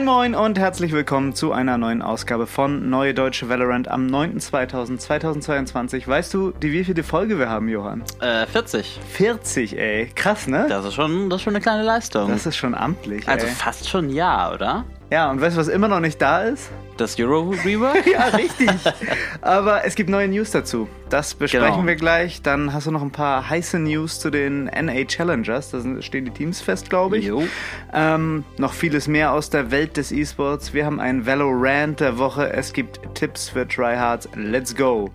Moin Moin und herzlich willkommen zu einer neuen Ausgabe von Neue Deutsche Valorant am 9.2000.2022. Weißt du, die wievielte Folge wir haben, Johann? Äh, 40. 40, ey. Krass, ne? Das ist schon, das ist schon eine kleine Leistung. Das ist schon amtlich, also ey. fast schon ja, oder? Ja, und weißt du, was immer noch nicht da ist? Das Euro Rework? ja, richtig. Aber es gibt neue News dazu. Das besprechen Genau. wir gleich. Dann hast du noch ein paar heiße News zu den NA Challengers. Da stehen die Teams fest, glaube ich. Jo. Ähm, noch vieles mehr aus der Welt des E-Sports. Wir haben einen Valorant der Woche. Es gibt Tipps für Tryhards. Let's go!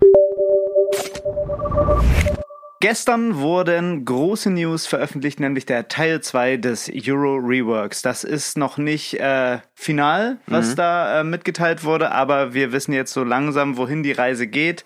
Gestern wurden große News veröffentlicht, nämlich der Teil 2 des Euro Reworks. Das ist noch nicht äh, final, was da äh, mitgeteilt wurde, aber wir wissen jetzt so langsam, wohin die Reise geht.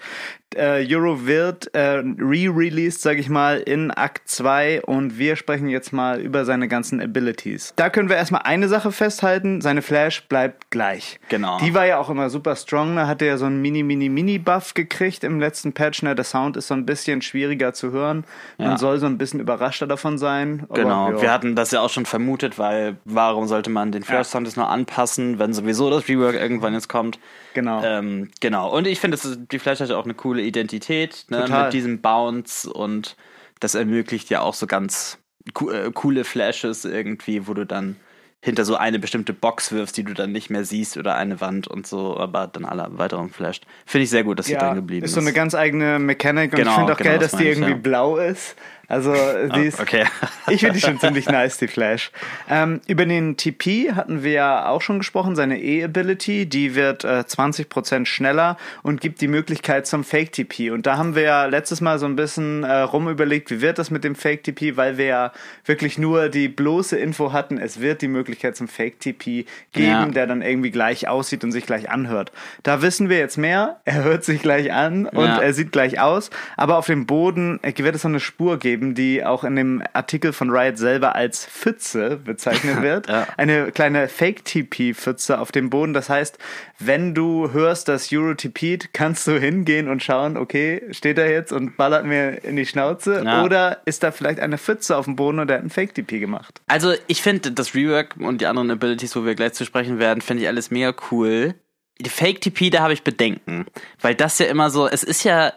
Äh, Euro wird äh, re-released, sag ich mal, in Akt 2 und wir sprechen jetzt mal über seine ganzen Abilities. Da können wir erstmal eine Sache festhalten, seine Flash bleibt gleich. Genau. Die war ja auch immer super strong, da hat er ja so einen Mini-Mini-Mini-Buff gekriegt im letzten Patch. Ne? Der Sound ist so ein bisschen schwieriger zu hören. Man Ja. soll so ein bisschen überraschter davon sein. Aber, Genau, ja. wir hatten das ja auch schon vermutet, weil warum sollte man den First Sound jetzt noch anpassen, wenn sowieso das Rework irgendwann jetzt kommt? Genau. Ähm, genau, und ich finde, die Flash hat ja auch eine coole Identität ne, mit diesem Bounce und das ermöglicht ja auch so ganz co äh, coole Flashes irgendwie, wo du dann hinter so eine bestimmte Box wirfst, die du dann nicht mehr siehst oder eine Wand und so, aber dann alle weiteren flasht. Finde ich sehr gut, dass sie ja, dran geblieben ist ist. so eine ganz eigene Mechanik und Genau, ich finde auch genau, geil, das dass die meine ich, irgendwie ja. blau ist. Also die ist, okay. ich finde die schon ziemlich nice, die Flash. Ähm, über den TP hatten wir ja auch schon gesprochen, seine E-Ability, die wird äh, 20% schneller und gibt die Möglichkeit zum Fake-TP. Und da haben wir ja letztes Mal so ein bisschen äh, rumüberlegt, wie wird das mit dem Fake-TP, weil wir ja wirklich nur die bloße Info hatten, es wird die Möglichkeit zum Fake-TP geben, Ja. der dann irgendwie gleich aussieht und sich gleich anhört. Da wissen wir jetzt mehr, er hört sich gleich an und Ja. er sieht gleich aus, aber auf dem Boden äh, wird es so eine Spur geben, die auch in dem Artikel von Riot selber als Pfütze bezeichnet wird. Ja. Eine kleine Fake-TP-Pfütze auf dem Boden. Das heißt, wenn du hörst, dass Euro TP't, kannst du hingehen und schauen, okay, steht er jetzt und ballert mir in die Schnauze Ja. oder ist da vielleicht eine Pfütze auf dem Boden und er hat einen Fake-TP gemacht? Also, ich finde das Rework und die anderen Abilities, wo wir gleich zu sprechen werden, finde ich alles mega cool. Die Fake-TP, da habe ich Bedenken. Weil das ja immer so, es ist ja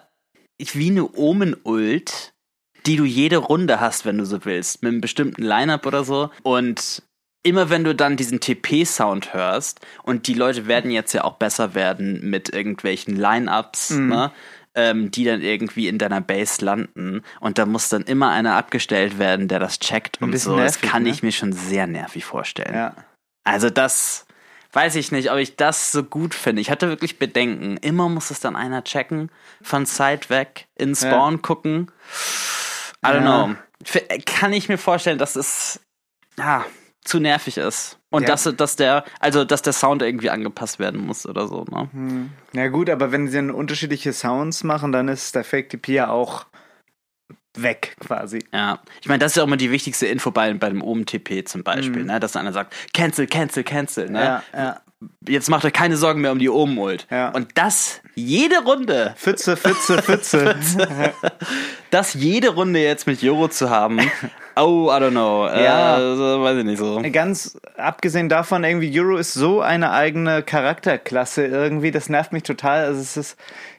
wie eine Omen-Ult, die du jede Runde hast, wenn du so willst, mit einem bestimmten Line-Up oder so. Und immer wenn du dann diesen TP-Sound hörst, und die Leute werden jetzt ja auch besser werden mit irgendwelchen Line-Ups, ne? ähm, die dann irgendwie in deiner Base landen. Und da muss dann immer einer abgestellt werden, der das checkt und so. Das nervig, kann ne? ich mir schon sehr nervig vorstellen. Ja. Also das weiß ich nicht, ob ich das so gut finde. Ich hatte wirklich Bedenken. Immer muss es dann einer checken, von Side weg, in Spawn gucken. I don't know. F- Kann ich mir vorstellen, dass es ja, zu nervig ist. Und Ja. dass, dass der, also dass der Sound irgendwie angepasst werden muss oder so, ne? Na gut, aber wenn sie dann unterschiedliche Sounds machen, dann ist der Fake-TP ja auch weg quasi. Ja, ich meine, das ist ja auch immer die wichtigste Info bei, bei dem OMTP zum Beispiel, ne? dass einer sagt, cancel, cancel, cancel, ne? Mhm. Ja, ja. Jetzt macht euch keine Sorgen mehr um die Omen-Ult. Ja. Und das jede Runde, Pfütze, Pfütze, Pfütze. das jede Runde jetzt mit Joro zu haben, oh, I don't know, Ja. äh, weiß ich nicht so. Ganz abgesehen davon, irgendwie Euro ist so eine eigene Charakterklasse irgendwie, das nervt mich total. Also es ist,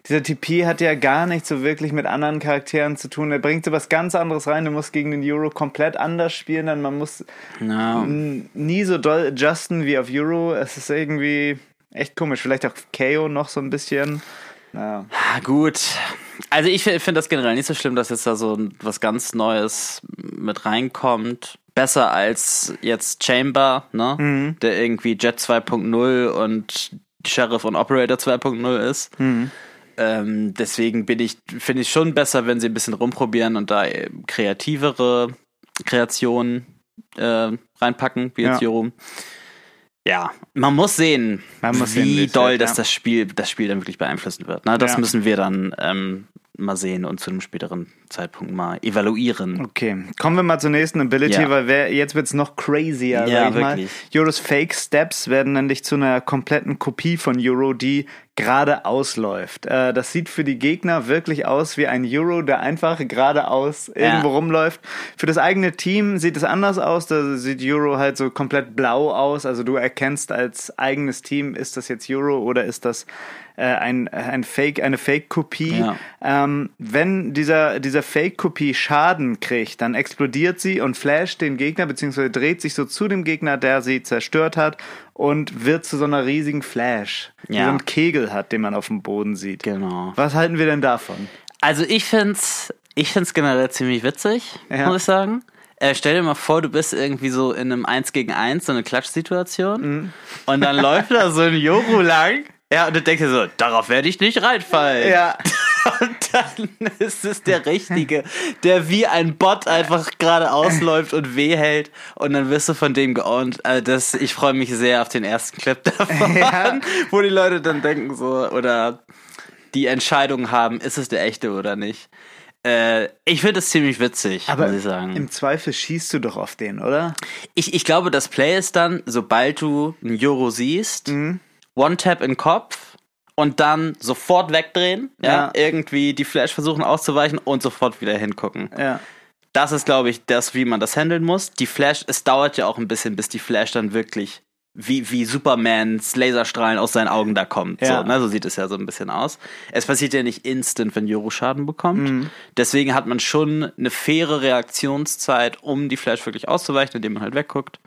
dieser TP hat ja gar nichts so wirklich mit anderen Charakteren zu tun. Er bringt so was ganz anderes rein. Du musst gegen den Euro komplett anders spielen, dann man muss Ja. n- nie so doll adjusten wie auf Euro. Es ist irgendwie echt komisch. Vielleicht auch KO noch so ein bisschen. Ja. Ah, Gut. Also ich finde das generell nicht so schlimm, dass jetzt da so was ganz Neues mit reinkommt. Besser als jetzt Chamber, ne? Mhm. Der irgendwie Jet 2.0 und Sheriff und Operator 2.0 ist. Mhm. Ähm, deswegen bin ich, finde ich schon besser, wenn sie ein bisschen rumprobieren und da kreativere Kreationen äh, reinpacken, wie jetzt Ja. Jero. Ja, man muss sehen, Man muss sehen, wie es doll das ja. das Spiel, das Spiel dann wirklich beeinflussen wird. Ne? Das Ja. müssen wir dann ähm, mal sehen und zu einem späteren Zeitpunkt mal evaluieren. Okay, kommen wir mal zur nächsten Ability, Ja. weil wer, jetzt wird's noch crazier, Ja, sag ich mal. wirklich. Euros Fake Steps werden nämlich zu einer kompletten Kopie von Euro, die gerade ausläuft. Äh, das sieht für die Gegner wirklich aus wie ein Euro, der einfach geradeaus irgendwo rumläuft. Für das eigene Team sieht es anders aus. Da sieht Euro halt so komplett blau aus. Also du erkennst als eigenes Team, ist das jetzt Euro oder ist das äh, ein, ein Fake, eine Fake-Kopie. Ja. Ähm, wenn dieser, dieser Fake-Kopie Schaden kriegt, dann explodiert sie und flasht den Gegner, beziehungsweise dreht sich so zu dem Gegner, der sie zerstört hat und wird zu so einer riesigen Flash, die Ja. so einen Kegel hat, den man auf dem Boden sieht. Genau. Was halten wir denn davon? Also ich find's, ich find's generell ziemlich witzig, Ja. muss ich sagen. Äh, stell dir mal vor, du bist irgendwie so in einem 1 gegen 1, so eine Klatschsituation. Mhm. Und dann läuft da so ein Joro lang. Ja, und du denkst dir so, darauf werde ich nicht reinfallen. Ja, dann ist es der Richtige, der wie ein Bot einfach gerade ausläuft und weh hält. Und dann wirst du von dem geowned. Also das, ich freue mich sehr auf den ersten Clip davon, Ja. wo die Leute dann denken so, oder die Entscheidung haben, ist es der echte oder nicht. Äh, ich finde es ziemlich witzig, aber muss ich sagen. im Zweifel schießt du doch auf den, oder? Ich, ich glaube, das Play ist dann, sobald du einen Joro siehst, One-Tap in den Kopf und dann sofort wegdrehen, ja. Ja. irgendwie die Flash versuchen auszuweichen und sofort wieder hingucken. Ja. Das ist, glaube ich, das, wie man das handeln muss. Die Flash, es dauert ja auch ein bisschen, bis die Flash dann wirklich wie, wie Supermans Laserstrahlen aus seinen Augen da kommt. Ja. So, ne? so sieht es ja so ein bisschen aus. Es passiert ja nicht instant, wenn Joro Schaden bekommt. Mhm. Deswegen hat man schon eine faire Reaktionszeit, um die Flash wirklich auszuweichen, indem man halt wegguckt.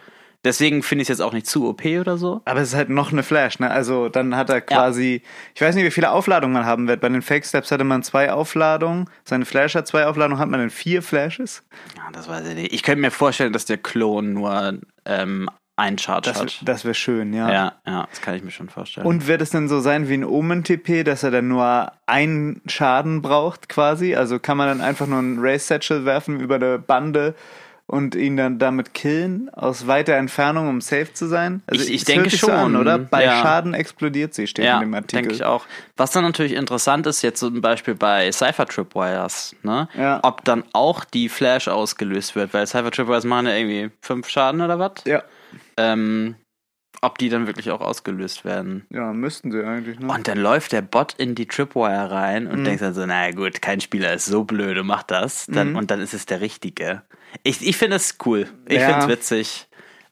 Deswegen finde ich es jetzt auch nicht zu OP oder so. Aber es ist halt noch eine Flash, ne? Also dann hat er quasi, ich weiß nicht, wie viele Aufladungen man haben wird. Bei den Fake Steps hatte man zwei Aufladungen. Seine Flash hat zwei Aufladungen, hat man dann vier Flashes? Ja, das weiß ich nicht. Ich könnte mir vorstellen, dass der Klon nur ähm, einen Charge Das, hat. das wäre schön, ja. Ja, ja, das kann ich mir schon vorstellen. Und wird es denn so sein wie ein Omen-TP, dass er dann nur einen Schaden braucht quasi? Also kann man dann einfach nur einen Race Satchel werfen über eine Bande und ihn dann damit killen aus weiter Entfernung, um safe zu sein? Also Ich- ich denke so an, schon, oder? Bei ja. Schaden explodiert sie, steht ja, in dem Artikel. denke ich auch. Was dann natürlich interessant ist, jetzt zum Beispiel bei Cypher Tripwires, ne? Ja. Ob dann auch die Flash ausgelöst wird, weil Cypher Tripwires machen ja irgendwie fünf Schaden oder was? Ja. Ähm, ob die dann wirklich auch ausgelöst werden. Ja, müssten sie eigentlich, ne? Und dann läuft der Bot in die Tripwire rein Mhm. und denkt dann so, na gut, kein Spieler ist so blöd und macht das. Dann, Mhm. Und dann ist es der Richtige. Ich, ich finde es cool. Ich Ja. finde es witzig.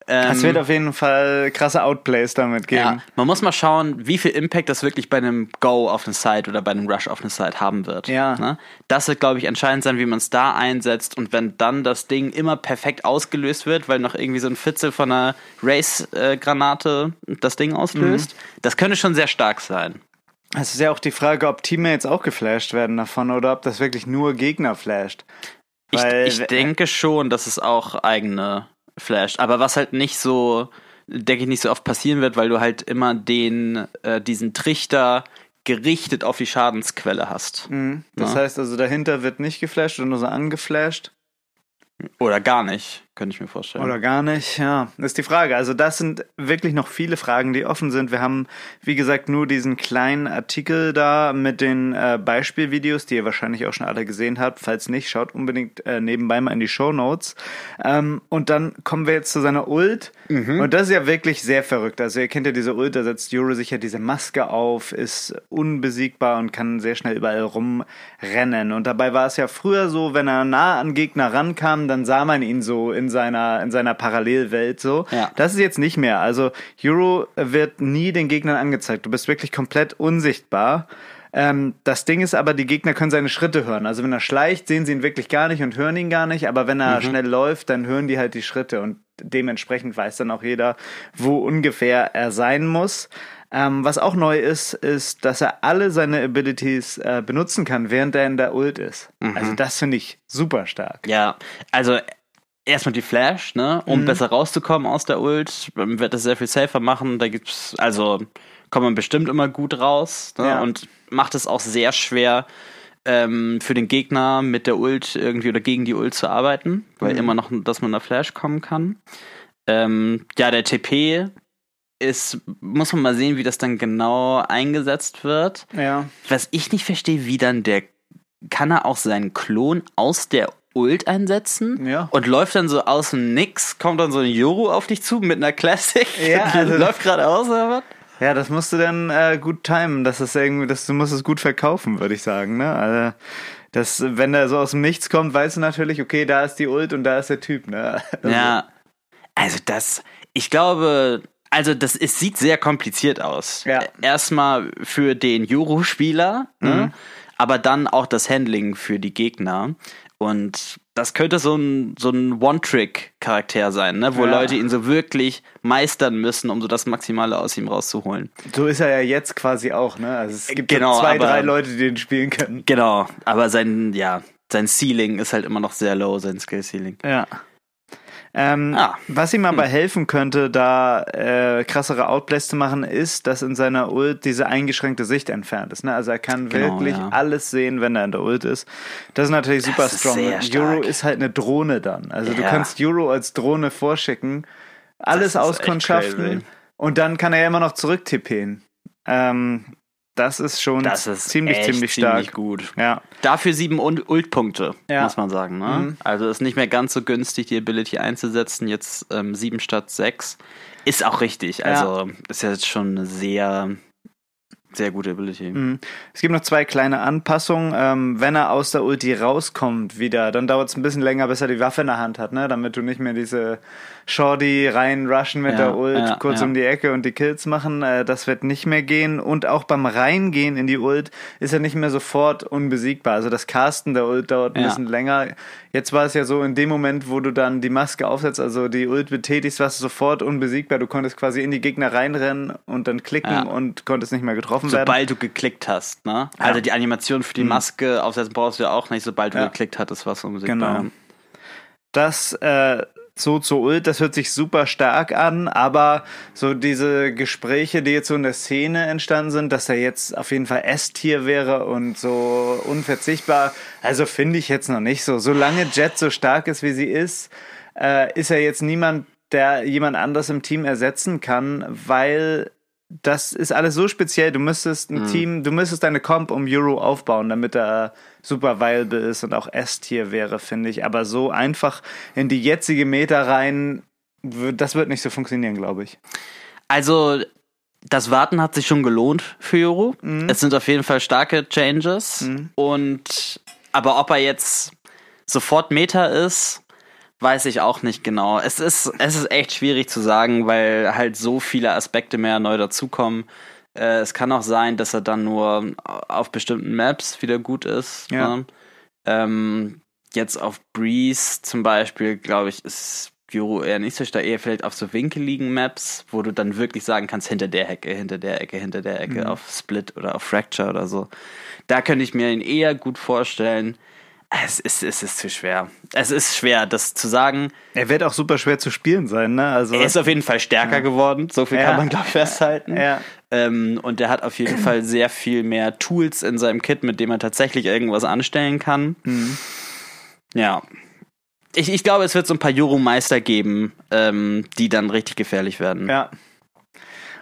Ähm, Es wird auf jeden Fall krasse Outplays damit geben. ja, man muss mal schauen, wie viel Impact das wirklich bei einem Go auf eine Side oder bei einem Rush auf eine Side haben wird. Ja. Ne? Das wird, glaube ich, entscheidend sein, wie man es da einsetzt und wenn dann das Ding immer perfekt ausgelöst wird, weil noch irgendwie so ein Fitzel von einer Race-Granate das Ding auslöst, Mhm. das könnte schon sehr stark sein. Es ist ja auch die Frage, ob Teammates auch geflasht werden davon oder ob das wirklich nur Gegner flasht. Ich, Weil- ich denke schon, dass es auch eigene flasht. Aber was halt nicht so, denke ich, nicht so oft passieren wird, weil du halt immer den, äh, diesen Trichter gerichtet auf die Schadensquelle hast. Das Ja. heißt also, dahinter wird nicht geflasht oder nur so angeflasht. Oder gar nicht, könnte ich mir vorstellen. Oder gar nicht, ja. Ist die Frage. Also das sind wirklich noch viele Fragen, die offen sind. Wir haben, wie gesagt, nur diesen kleinen Artikel da mit den äh, Beispielvideos, die ihr wahrscheinlich auch schon alle gesehen habt. Falls nicht, schaut unbedingt äh, nebenbei mal in die Show Notes. Ähm, und dann kommen wir jetzt zu seiner Ult. Und das ist ja wirklich sehr verrückt. Also ihr kennt ja diese Ult, da setzt Yoro sich ja diese Maske auf, ist unbesiegbar und kann sehr schnell überall rumrennen. Und dabei war es ja früher so, wenn er nah an Gegner rankam, dann sah man ihn so in seiner, in seiner Parallelwelt so. Ja. Das ist jetzt nicht mehr. Also Euro wird nie den Gegnern angezeigt. Du bist wirklich komplett unsichtbar. Ähm, das Ding ist aber, die Gegner können seine Schritte hören. Also wenn er schleicht, sehen sie ihn wirklich gar nicht und hören ihn gar nicht. Aber wenn er schnell läuft, dann hören die halt die Schritte und dementsprechend weiß dann auch jeder, wo ungefähr er sein muss. Ähm, was auch neu ist, ist, dass er alle seine Abilities äh, benutzen kann, während er in der Ult ist. Also das finde ich super stark. Ja, also erstmal die Flash, ne? Um Mhm. besser rauszukommen aus der Ult, ähm, wird das sehr viel safer machen. Da gibt's, also kommt man bestimmt immer gut raus ne? Ja. und macht es auch sehr schwer ähm, für den Gegner mit der Ult irgendwie oder gegen die Ult zu arbeiten, weil Mhm. immer noch, dass man der Flash kommen kann. Ähm, ja, der TP ist, muss man mal sehen, wie das dann genau eingesetzt wird. Ja. Was ich nicht verstehe, wie dann der kann er auch seinen Klon aus der Ult einsetzen Ja. und läuft dann so aus dem Nix, kommt dann so ein Joro auf dich zu mit einer Classic. Ja, also- läuft gerade aus oder was? Ja, das musst du dann äh, gut timen, dass es irgendwie, dass du musst es gut verkaufen, würde ich sagen. Ne? Also, das, wenn der so aus dem Nichts kommt, weißt du natürlich, okay, da ist die Ult und da ist der Typ. Ne? Also, Ja. Also das, ich glaube, also das es sieht sehr kompliziert aus. Ja. Erstmal für den Juro-Spieler, ne? aber dann auch das Handling für die Gegner. Und das könnte so ein, so ein One-Trick-Charakter sein, ne? wo Ja. Leute ihn so wirklich meistern müssen, um so das Maximale aus ihm rauszuholen. So ist er ja jetzt quasi auch. Ne? Also es gibt Genau, zwei, aber- drei Leute, die den spielen können. Genau, aber sein, ja, sein Ceiling ist halt immer noch sehr low, sein Skill-Ceiling. Ja. Ähm, Ah. Was ihm aber helfen könnte, da äh, krassere Outplays zu machen, ist, dass in seiner Ult diese eingeschränkte Sicht entfernt ist. Ne? Also er kann Genau, wirklich ja. alles sehen, wenn er in der Ult ist. Das ist natürlich super ist strong. Euro ist halt eine Drohne dann. Also du Ja. kannst Euro als Drohne vorschicken, alles Das auskundschaften und dann kann er ja immer noch zurücktippen. Ähm, das ist schon Das ist ziemlich, ziemlich stark. ziemlich gut. Ja. Dafür sieben Ult- Ult-Punkte, Ja. muss man sagen. Ne? Mhm. Also ist nicht mehr ganz so günstig, die Ability einzusetzen. Jetzt ähm, sieben statt sechs. Ist auch richtig. Also ist ja jetzt schon eine sehr, sehr gute Ability. Mhm. Es gibt noch zwei kleine Anpassungen. Ähm, wenn er aus der Ulti rauskommt wieder, dann dauert es ein bisschen länger, bis er die Waffe in der Hand hat, ne? damit du nicht mehr diese Shorty reinrushen mit Ja, der Ult, ja, kurz ja. um die Ecke und die Kills machen. Äh, das wird nicht mehr gehen. Und auch beim Reingehen in die Ult ist er nicht mehr sofort unbesiegbar. Also das Casten der Ult dauert ein bisschen länger. Jetzt war es ja so, in dem Moment, wo du dann die Maske aufsetzt, also die Ult betätigst, warst du sofort unbesiegbar. Du konntest quasi in die Gegner reinrennen und dann klicken Ja. und konntest nicht mehr getroffen werden. Sobald du geklickt hast, ne? Also die Animation für die Maske aufsetzen brauchst du ja auch nicht, sobald du. Ja. geklickt hattest, was unbesiegbar. Genau. Das äh, so zur Ult, das hört sich super stark an, aber so diese Gespräche, die jetzt so in der Szene entstanden sind, dass er jetzt auf jeden Fall S-Tier wäre und so unverzichtbar, also finde ich jetzt noch nicht so. Solange Jet so stark ist, wie sie ist, äh, ist er jetzt niemand, der jemand anders im Team ersetzen kann, weil das ist alles so speziell. Du müsstest ein Team, du müsstest deine Comp um Euro aufbauen, damit er super viable ist und auch S-Tier wäre, finde ich. Aber so einfach in die jetzige Meta rein, das wird nicht so funktionieren, glaube ich. Also, das Warten hat sich schon gelohnt für Euro. Mhm. Es sind auf jeden Fall starke Changes. Und aber ob er jetzt sofort Meta ist, weiß ich auch nicht genau. Es ist, es ist echt schwierig zu sagen, weil halt so viele Aspekte mehr neu dazukommen. Äh, es kann auch sein, dass er dann nur auf bestimmten Maps wieder gut ist. Ja. Ne? Ähm, jetzt auf Breeze zum Beispiel, glaube ich, ist Juro eher nicht so stark, eher vielleicht auf so winkeligen Maps, wo du dann wirklich sagen kannst, hinter der Ecke, hinter der Ecke, hinter der Ecke, Mhm. auf Split oder auf Fracture oder so. Da könnte ich mir ihn eher gut vorstellen. Es ist, es ist zu schwer. Es ist schwer, das zu sagen. Er wird auch super schwer zu spielen sein, ne? Also, Er ist auf jeden Fall stärker geworden, so viel Ja. kann man, glaube ich, festhalten. ja. Ähm, und er hat auf jeden Fall sehr viel mehr Tools in seinem Kit, mit dem er tatsächlich irgendwas anstellen kann. Mhm. Ja. Ich, ich glaube, es wird so ein paar Juro-Meister geben, ähm, die dann richtig gefährlich werden. Ja.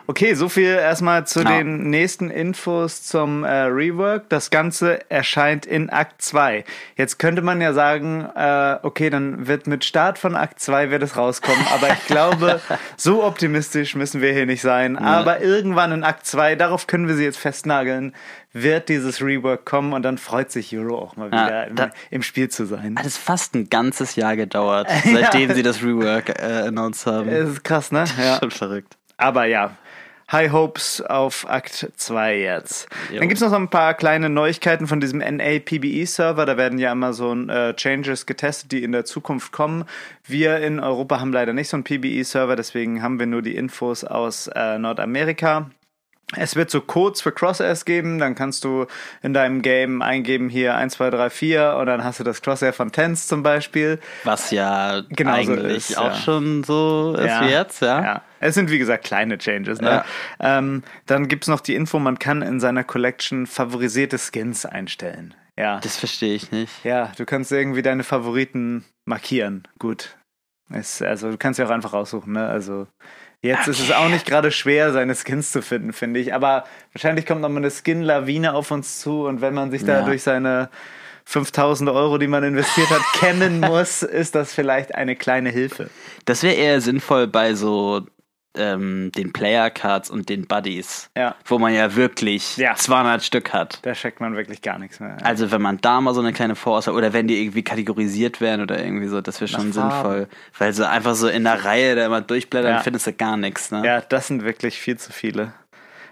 Okay, so viel erstmal zu Ja. den nächsten Infos zum äh, Rework. Das Ganze erscheint in Akt 2. Jetzt könnte man ja sagen, äh, okay, dann wird mit Start von Akt 2 wird es rauskommen. Aber ich glaube, so optimistisch müssen wir hier nicht sein. Aber irgendwann in Akt 2, darauf können wir sie jetzt festnageln, wird dieses Rework kommen und dann freut sich Euro auch mal Ja, wieder im, da- im Spiel zu sein. Hat es fast ein ganzes Jahr gedauert, seitdem sie das Rework äh, announced haben. Es ist krass, ne? Ja. Schon verrückt. Aber ja, High Hopes auf Akt 2 jetzt. Jo. Dann gibt's noch so ein paar kleine Neuigkeiten von diesem NA-PBE-Server. Da werden ja immer so äh, Changes getestet, die in der Zukunft kommen. Wir in Europa haben leider nicht so einen PBE-Server, deswegen haben wir nur die Infos aus äh, Nordamerika. Es wird so Codes für Crosshairs geben, dann kannst du in deinem Game eingeben hier 1, 2, 3, 4 und dann hast du das Crosshair von Tens zum Beispiel. Was ja Genauso eigentlich ist, auch ja. schon so ist wie jetzt, ja. Ja. Es sind wie gesagt kleine Changes. Ne? Ähm, dann gibt's noch die Info, man kann in seiner Collection favorisierte Skins einstellen. Ja. Das verstehe ich nicht. Ja, du kannst irgendwie deine Favoriten markieren. Gut. Es, also du kannst ja auch einfach raussuchen, ne? Also jetzt ist es auch nicht gerade schwer, seine Skins zu finden, finde ich. Aber wahrscheinlich kommt noch mal eine Skin-Lawine auf uns zu und wenn man sich da Ja. durch seine 5000 Euro, die man investiert hat, kennen muss, ist das vielleicht eine kleine Hilfe. Das wäre eher sinnvoll bei so ähm, den Player Cards und den Buddies, Ja. wo man ja wirklich Ja. 200 Stück hat. Da checkt man wirklich gar nichts mehr. Also wenn man da mal so eine kleine Vorauswahl oder wenn die irgendwie kategorisiert werden oder irgendwie so, das wäre schon Farben. sinnvoll. Weil so einfach so in der Reihe da immer durchblättern, Ja. findest du gar nichts. Ne? Ja, das sind wirklich viel zu viele.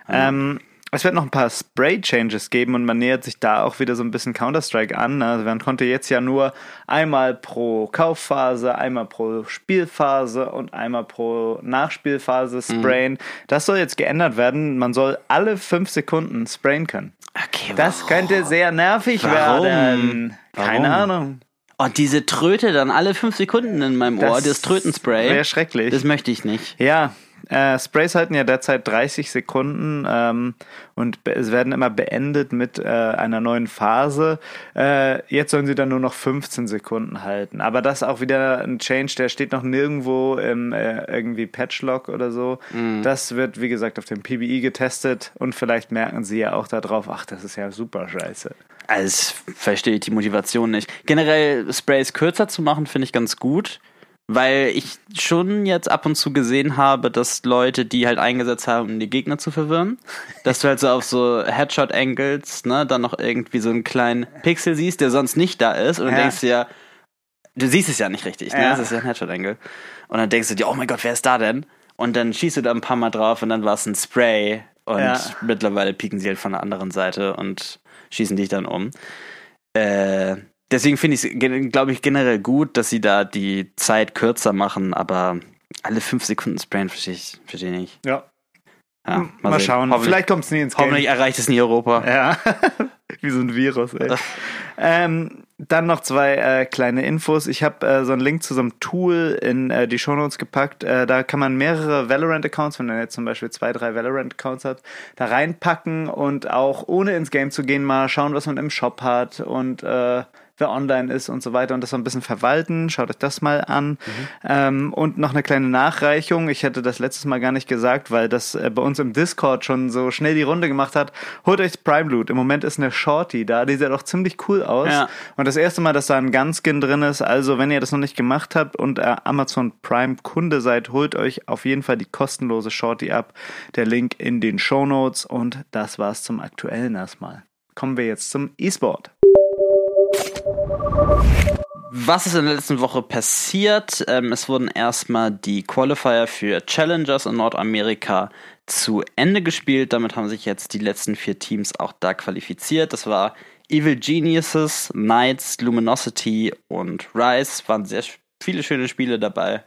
Ähm, es wird noch ein paar Spray-Changes geben und man nähert sich da auch wieder so ein bisschen Counter-Strike an. Also man konnte jetzt ja nur einmal pro Kaufphase, einmal pro Spielphase und einmal pro Nachspielphase sprayen. Das soll jetzt geändert werden. Man soll alle fünf Sekunden sprayen können. Okay, Das könnte sehr nervig Warum? werden. Keine Warum? Ahnung. Oh, diese Tröte dann alle fünf Sekunden in meinem Ohr, das Trötenspray. Wäre schrecklich. Das möchte ich nicht. Ja, äh, Sprays halten ja derzeit 30 Sekunden ähm, und es werden immer beendet mit äh, einer neuen Phase. Äh, jetzt sollen sie dann nur noch 15 Sekunden halten. Aber das ist auch wieder ein Change, der steht noch nirgendwo im äh, irgendwie Patchlog oder so. Das wird, wie gesagt, auf dem PBI getestet und vielleicht merken sie ja auch darauf, ach, das ist ja super scheiße. Also verstehe ich die Motivation nicht. Generell Sprays kürzer zu machen, finde ich ganz gut. Weil ich schon jetzt ab und zu gesehen habe, dass Leute die halt eingesetzt haben, um die Gegner zu verwirren. Dass du halt so auf so Headshot-Angles, ne, dann noch irgendwie so einen kleinen Pixel siehst, der sonst nicht da ist. Und dann Ja. denkst du ja, du siehst es ja nicht richtig, ne? Ja. Das ist ja ein Headshot-Angle. Und dann denkst du dir, oh mein Gott, wer ist da denn? Und dann schießt du da ein paar Mal drauf und dann war es ein Spray. Und Ja. mittlerweile pieken sie halt von der anderen Seite und schießen dich dann um. Äh, deswegen finde ich es, glaube ich, generell gut, dass sie da die Zeit kürzer machen, aber alle fünf Sekunden sprayen verstehe ich, verstehe ich nicht. Ja, Ja, mal, sehen. schauen. Vielleicht kommt es nie ins Game. hoffentlich erreicht es nie Europa. Ja, wie so ein Virus, ey. ähm, dann noch zwei äh, kleine Infos. Ich habe äh, so einen Link zu so einem Tool in äh, die Shownotes gepackt. Äh, da kann man mehrere Valorant-Accounts, wenn man jetzt zum Beispiel zwei, drei Valorant-Accounts hat, da reinpacken und auch ohne ins Game zu gehen mal schauen, was man im Shop hat und äh, wer online ist und so weiter und das so ein bisschen verwalten. Schaut euch das mal an. Ähm, und noch eine kleine Nachreichung. Ich hätte das letztes Mal gar nicht gesagt, weil das äh, bei uns im Discord schon so schnell die Runde gemacht hat. Holt euch Prime Loot. Im Moment ist eine Shorty da, die sieht auch ziemlich cool aus. Ja. Und das erste Mal, dass da ein Gunskin drin ist. Also, wenn ihr das noch nicht gemacht habt und äh, Amazon Prime Kunde seid, holt euch auf jeden Fall die kostenlose Shorty ab. Der Link in den Show Notes. Und das war's zum Aktuellen erstmal. Kommen wir jetzt zum E-Sport. Was ist in der letzten Woche passiert? Ähm, es wurden erstmal die Qualifier für Challengers in Nordamerika zu Ende gespielt. Damit haben sich jetzt die letzten vier Teams auch da qualifiziert. Das war Evil Geniuses, Knights, Luminosity und Rise. Waren sehr viele schöne Spiele dabei.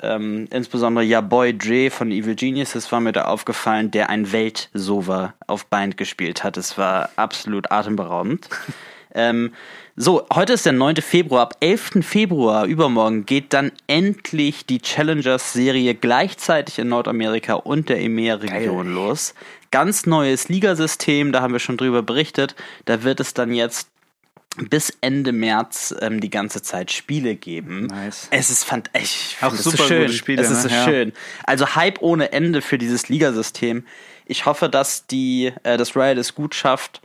Ähm, insbesondere ja Boy Dre von Evil Geniuses war mir da aufgefallen, der ein Weltsova auf Bind gespielt hat. Es war absolut atemberaubend. ähm, so, heute ist der 9. Februar. Ab 11. Februar, übermorgen, geht dann endlich die Challengers-Serie gleichzeitig in Nordamerika und der EMEA-Region los. Ganz neues Ligasystem, da haben wir schon drüber berichtet. Da wird es dann jetzt bis Ende März ähm, die ganze Zeit Spiele geben. Nice. Es ist fand ich Auch es so super schön. gute Spiele, es ist so ne? Ja. schön. Also Hype ohne Ende für dieses Ligasystem. Ich hoffe, dass die äh, das Riot es gut schafft,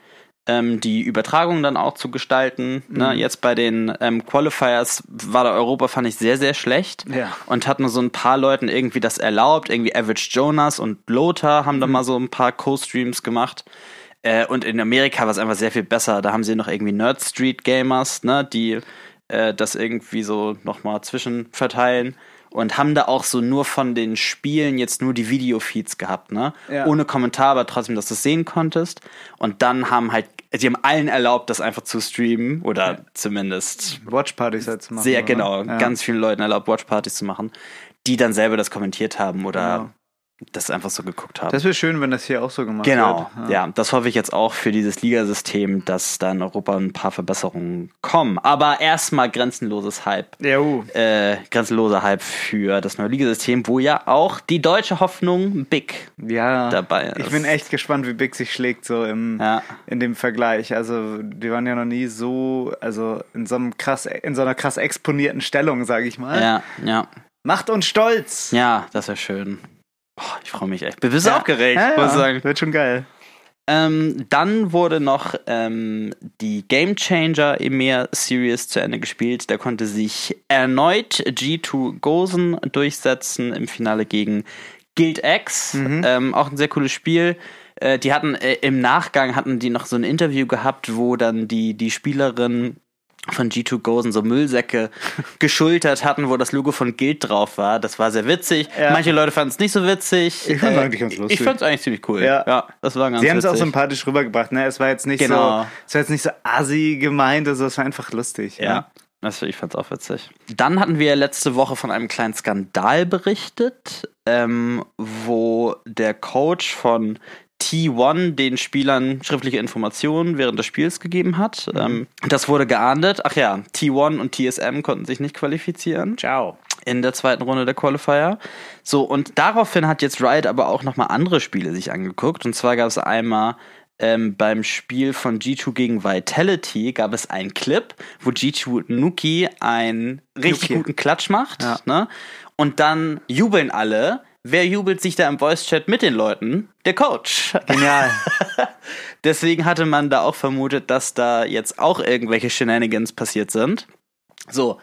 ähm, die Übertragung dann auch zu gestalten. Mhm. Ne? Jetzt bei den ähm, Qualifiers war der Europa fand ich sehr sehr schlecht Ja. und hat nur so ein paar Leuten irgendwie das erlaubt. Irgendwie Average Jonas und Lothar haben da Mhm. mal so ein paar Co-Streams gemacht. Äh, und in Amerika war es einfach sehr viel besser. Da haben sie noch irgendwie Nerd Street Gamers, ne, die äh, das irgendwie so nochmal zwischen verteilen und haben da auch so nur von den Spielen jetzt nur die Videofeeds gehabt, ne? Ja. Ohne Kommentar, aber trotzdem, dass du es sehen konntest. Und dann haben halt, sie haben allen erlaubt, das einfach zu streamen oder zumindest Watchpartys jetzt machen. sehr oder? genau, Ja. ganz vielen Leuten erlaubt, Watchpartys zu machen, die dann selber das kommentiert haben oder Genau. Das einfach so geguckt haben. Das wäre schön, wenn das hier auch so gemacht Genau, wird. ja. das hoffe ich jetzt auch für dieses Ligasystem, dass da in Europa ein paar Verbesserungen kommen. Aber erstmal grenzenloses Hype. Ja, uh. Äh, grenzenloser Hype für das neue Ligasystem, wo ja auch die deutsche Hoffnung Big ja. dabei ist. Ich bin echt gespannt, wie Big sich schlägt, so im, Ja. in dem Vergleich. Also, die waren ja noch nie so, also in so einem krass, in so einer krass exponierten Stellung, sage ich mal. Ja, ja, Macht uns stolz! ja, das wäre schön. Boah, ich freue mich echt. Bin ein bisschen Ja. aufgeregt, ja. muss ich sagen. Wird schon geil. Ähm, dann wurde noch ähm, die Game Changer EMEA Series zu Ende gespielt. Da konnte sich erneut G2 Gosen durchsetzen im Finale gegen Guild X. Mhm. Ähm, auch ein sehr cooles Spiel. Äh, die hatten äh, im Nachgang hatten die noch so ein Interview gehabt, wo dann die, die Spielerin von G2 Gosen so Müllsäcke geschultert hatten, wo das Logo von Guild drauf war. Das war sehr witzig. Ja. Manche Leute fanden es nicht so witzig. Ich fand's eigentlich ganz lustig. Ich fand es eigentlich ziemlich cool. Ja. das war ganz Sie haben es auch sympathisch rübergebracht, ne? Es war jetzt nicht Genau. so, es war jetzt nicht so assi gemeint, also es war einfach lustig. ne? Ja, das, ich fand's auch witzig. Dann hatten wir letzte Woche von einem kleinen Skandal berichtet, ähm, wo der Coach von T1 den Spielern schriftliche Informationen während des Spiels gegeben hat. Ähm, das wurde geahndet. Ach ja, T1 und TSM konnten sich nicht qualifizieren Ciao. in der zweiten Runde der Qualifier. So, und daraufhin hat jetzt Riot aber auch nochmal andere Spiele sich angeguckt. Und zwar gab es einmal ähm, beim Spiel von G2 gegen Vitality gab es einen Clip, wo G2 Nuki einen richtig Nuki. guten Klatsch macht. Ja. Ne? Und dann jubeln alle. Wer jubelt sich da im Voice-Chat mit den Leuten? Der Coach. Genial. Deswegen hatte man da auch vermutet, dass da jetzt auch irgendwelche Shenanigans passiert sind. So,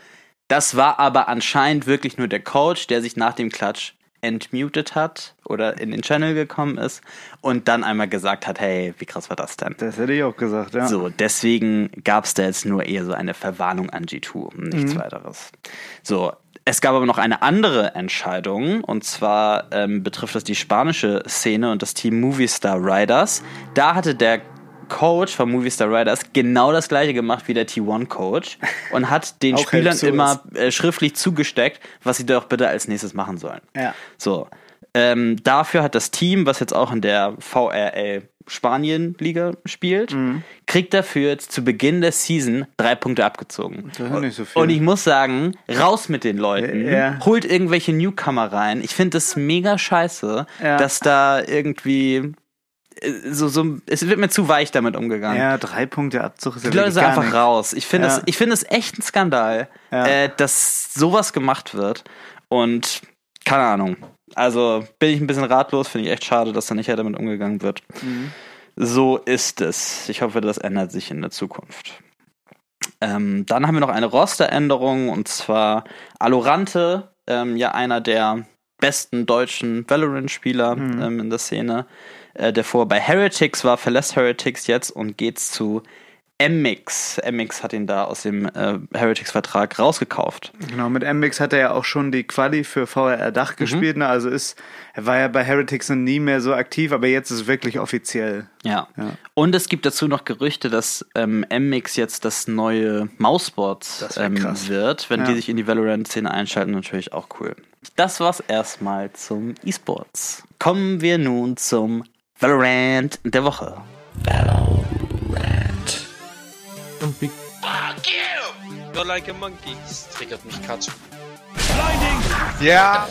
das war aber anscheinend wirklich nur der Coach, der sich nach dem Klatsch entmutet hat oder in den Channel gekommen ist und dann einmal gesagt hat, hey, wie krass war das denn? Das hätte ich auch gesagt, ja. So, deswegen gab es da jetzt nur eher so eine Verwarnung an G2, nichts weiteres. So, es gab aber noch eine andere Entscheidung und zwar ähm, betrifft das die spanische Szene und das Team Movistar Riders. Da hatte der Coach von Movistar Riders genau das gleiche gemacht wie der T1-Coach und hat den Spielern immer äh, schriftlich zugesteckt, was sie doch bitte als nächstes machen sollen. Ja. So. Ähm, dafür hat das Team, was jetzt auch in der VRL Spanien-Liga spielt, Mhm. kriegt dafür jetzt zu Beginn der Season drei Punkte abgezogen. Das ist nicht so viel. Und ich muss sagen, raus mit den Leuten. Ja. Holt irgendwelche Newcomer rein. Ich finde das mega scheiße, Ja. dass da irgendwie äh, so, so, es wird mir zu weich damit umgegangen. Ja, drei Punkte Abzug ist ja Die Leute sind einfach nichts. raus. Ich finde Ja. ich finde es echt ein Skandal, Ja. äh, dass sowas gemacht wird. Und keine Ahnung. Also bin ich ein bisschen ratlos, finde ich echt schade, dass da nicht damit umgegangen wird. Mhm. So ist es. Ich hoffe, das ändert sich in der Zukunft. Ähm, dann haben wir noch eine Rosteränderung und zwar Alorante, ähm, ja einer der besten deutschen Valorant-Spieler Mhm. ähm, in der Szene, äh, der vorher bei Heretics war, verlässt Heretics jetzt und geht zu MX. MX hat ihn da aus dem äh, Heretics-Vertrag rausgekauft. Genau, mit MX hat er ja auch schon die Quali für VRR Mhm. Dach gespielt, ne? Also ist, er war ja bei Heretics noch nie mehr so aktiv, aber jetzt ist es wirklich offiziell. Ja. Ja. Und es gibt dazu noch Gerüchte, dass ähm, MX jetzt das neue wär ähm, wird, wenn Ja. die sich in die Valorant-Szene einschalten, natürlich auch cool. Das war's erstmal zum E-Sports. Kommen wir nun zum Valorant der Woche. Fuck you! You're like a monkey. Das triggert mich Katsch. Ja.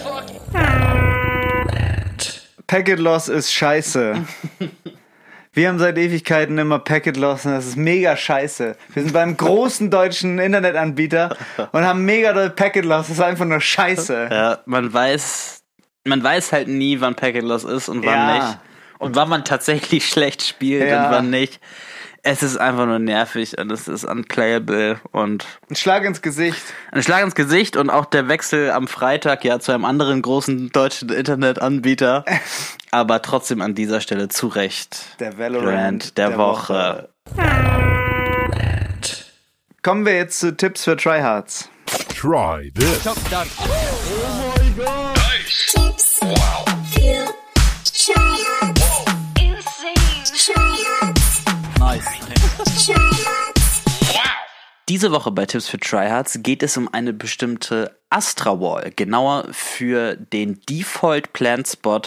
Packet Loss ist scheiße. Wir haben seit Ewigkeiten immer Packet Loss und das ist mega scheiße. Wir sind beim großen deutschen Internetanbieter und haben mega doll Packet Loss. Das ist einfach nur scheiße. Ja, man weiß, man weiß halt nie, wann Packet Loss ist und wann Ja. nicht. Und wann man tatsächlich schlecht spielt Ja. und wann nicht. Es ist einfach nur nervig und es ist unplayable und Ein Schlag ins Gesicht. Ein Schlag ins Gesicht und auch der Wechsel am Freitag ja zu einem anderen großen deutschen Internetanbieter. Aber trotzdem an dieser Stelle zu Recht. Der Valorant der, der Woche. Kommen wir jetzt zu Tipps für Tryhards. Try this. Tips. Diese Woche bei Tipps für Tryhards geht es um eine bestimmte Astra Wall, genauer für den Default Plant Spot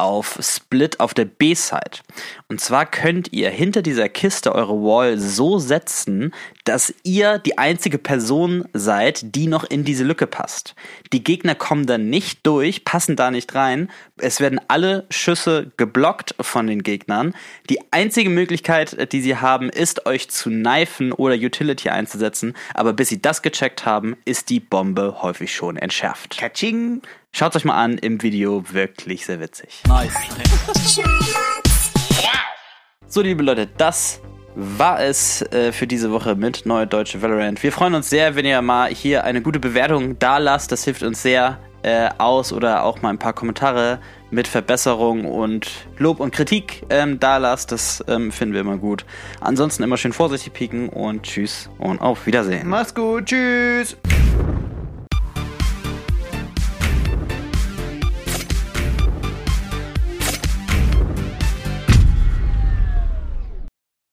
auf Split auf der B-Side. Und zwar könnt ihr hinter dieser Kiste eure Wall so setzen, dass ihr die einzige Person seid, die noch in diese Lücke passt. Die Gegner kommen dann nicht durch, passen da nicht rein. Es werden alle Schüsse geblockt von den Gegnern. Die einzige Möglichkeit, die sie haben, ist euch zu knifen oder Utility einzusetzen. Aber bis sie das gecheckt haben, ist die Bombe häufig schon entschärft. Katsching. Schaut euch mal an im Video, wirklich sehr witzig. Tryhards. So, liebe Leute, das war es äh, für diese Woche mit Neue Deutsche Valorant. Wir freuen uns sehr, wenn ihr mal hier eine gute Bewertung da lasst. Das hilft uns sehr äh, aus oder auch mal ein paar Kommentare mit Verbesserung und Lob und Kritik ähm, da lasst. Das ähm, finden wir immer gut. Ansonsten immer schön vorsichtig pieken und tschüss und auf Wiedersehen. Mach's gut, tschüss.